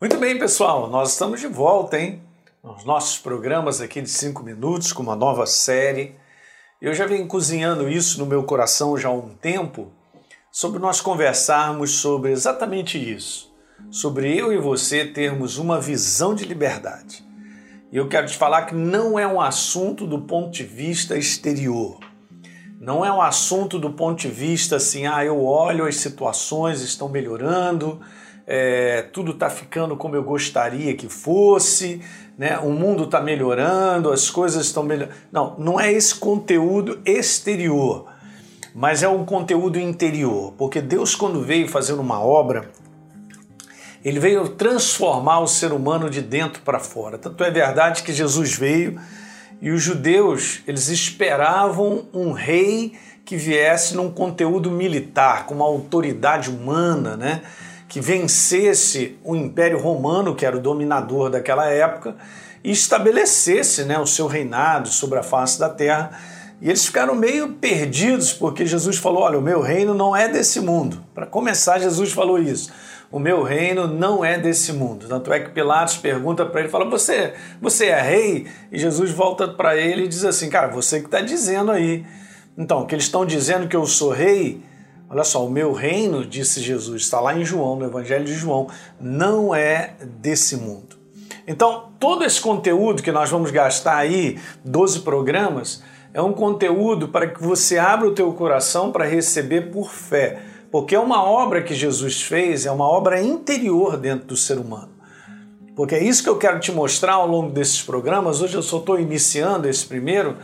Muito bem, pessoal, nós estamos de volta, hein? Nos nossos programas aqui de 5 minutos, com uma nova série. Eu já venho cozinhando isso no meu coração já há um tempo, sobre nós conversarmos sobre exatamente isso, sobre eu e você termos uma visão de liberdade. E eu quero te falar que não é um assunto do ponto de vista exterior. Não é um assunto do ponto de vista assim, ah, eu olho as situações estão melhorando, é, tudo está ficando como eu gostaria que fosse, né? o mundo está melhorando, as coisas estão melhorando. Não, não é esse conteúdo exterior, mas é um conteúdo interior, porque Deus, quando veio fazendo uma obra, ele veio transformar o ser humano de dentro para fora. Tanto é verdade que Jesus veio e os judeus eles esperavam um rei que viesse num conteúdo militar, com uma autoridade humana, né? Que vencesse o Império Romano, que era o dominador daquela época, e estabelecesse né, o seu reinado sobre a face da terra. E eles ficaram meio perdidos, porque Jesus falou: Olha, o meu reino não é desse mundo. Para começar, Jesus falou isso. O meu reino não é desse mundo. Tanto é que Pilatos pergunta para ele, fala: você, você é rei? E Jesus volta para ele e diz assim: Cara, você que está dizendo aí. Então, que eles estão dizendo que eu sou rei, Olha só, o meu reino, disse Jesus, está lá em João, no Evangelho de João, não é desse mundo. Então, todo esse conteúdo que nós vamos gastar aí, 12 programas, é um conteúdo para que você abra o teu coração para receber por fé, porque é uma obra que Jesus fez, é uma obra interior dentro do ser humano. Porque é isso que eu quero te mostrar ao longo desses programas. Hoje eu só estou iniciando esse primeiro,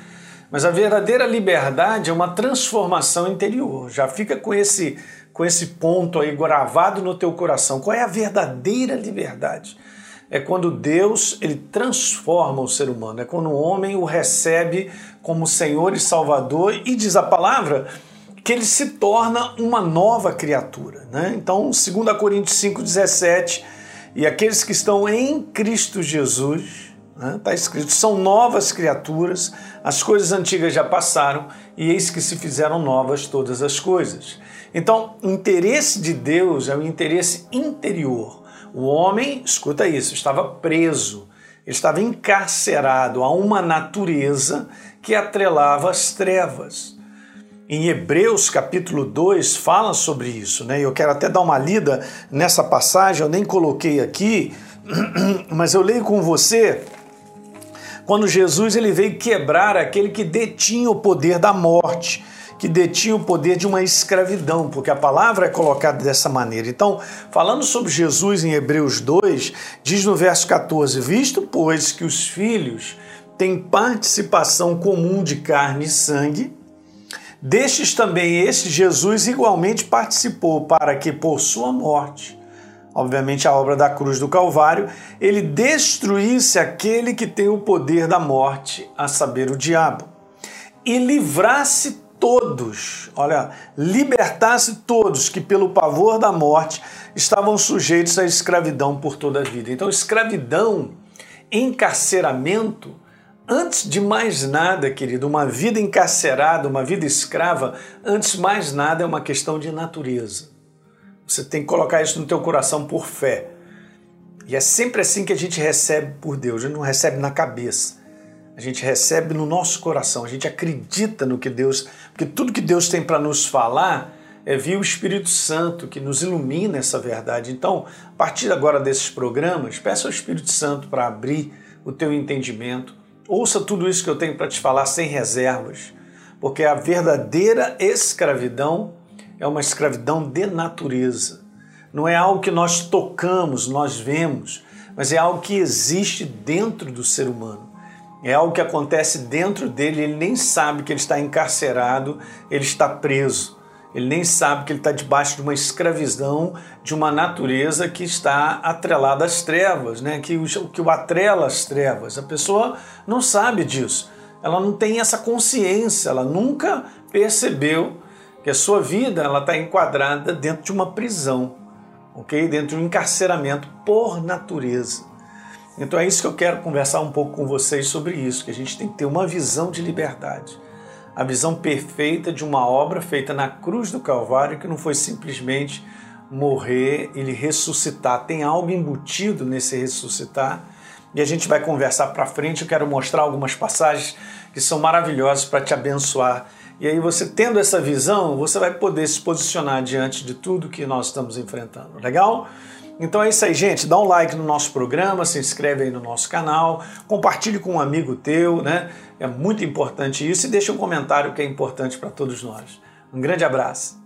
mas a verdadeira liberdade é uma transformação interior. Já fica com esse com esse ponto aí gravado no teu coração. Qual é a verdadeira liberdade? É quando Deus ele transforma o ser humano, é quando o homem o recebe como Senhor e Salvador e diz a palavra que ele se torna uma nova criatura. Né? Então, 2 Coríntios 5,17, e aqueles que estão em Cristo Jesus, Está né? Tá escrito: são novas criaturas, as coisas antigas já passaram e eis que se fizeram novas todas as coisas. Então, o interesse de Deus é o interesse interior. O homem, escuta isso, estava preso, ele estava encarcerado a uma natureza que atrelava as trevas. Em Hebreus capítulo 2 fala sobre isso, né? Eu quero até dar uma lida nessa passagem, eu nem coloquei aqui, mas eu leio com você quando Jesus ele veio quebrar aquele que detinha o poder da morte, que detinha o poder de uma escravidão, porque a palavra é colocada dessa maneira. Então, falando sobre Jesus em Hebreus 2, diz no verso 14: Visto, pois, que os filhos têm participação comum de carne e sangue, destes também este Jesus igualmente participou, para que por sua morte obviamente a obra da cruz do Calvário, ele destruísse aquele que tem o poder da morte, a saber, o diabo, e livrasse todos, olha, libertasse todos que pelo pavor da morte estavam sujeitos à escravidão por toda a vida. Então, escravidão, encarceramento, antes de mais nada, querido, uma vida encarcerada, uma vida escrava, antes de mais nada é uma questão de natureza. Você tem que colocar isso no teu coração por fé. E é sempre assim que a gente recebe por Deus. A gente não recebe na cabeça. A gente recebe no nosso coração. A gente acredita no que Deus, porque tudo que Deus tem para nos falar é via o Espírito Santo que nos ilumina essa verdade. Então, a partir agora desses programas, peça ao Espírito Santo para abrir o teu entendimento. Ouça tudo isso que eu tenho para te falar sem reservas, porque a verdadeira escravidão é uma escravidão de natureza. Não é algo que nós tocamos, nós vemos, mas é algo que existe dentro do ser humano. É algo que acontece dentro dele, ele nem sabe que ele está encarcerado, ele está preso. Ele nem sabe que ele está debaixo de uma escravidão de uma natureza que está atrelada às trevas, né? que, o, que o atrela às trevas. A pessoa não sabe disso, ela não tem essa consciência, ela nunca percebeu que a sua vida ela está enquadrada dentro de uma prisão, ok? Dentro de um encarceramento por natureza. Então é isso que eu quero conversar um pouco com vocês sobre isso, que a gente tem que ter uma visão de liberdade, a visão perfeita de uma obra feita na cruz do Calvário que não foi simplesmente morrer, ele ressuscitar. Tem algo embutido nesse ressuscitar e a gente vai conversar para frente. Eu quero mostrar algumas passagens que são maravilhosas para te abençoar. E aí você tendo essa visão, você vai poder se posicionar diante de tudo que nós estamos enfrentando. Legal? Então é isso aí, gente. Dá um like no nosso programa, se inscreve aí no nosso canal, compartilhe com um amigo teu, né? É muito importante isso e deixa um comentário que é importante para todos nós. Um grande abraço.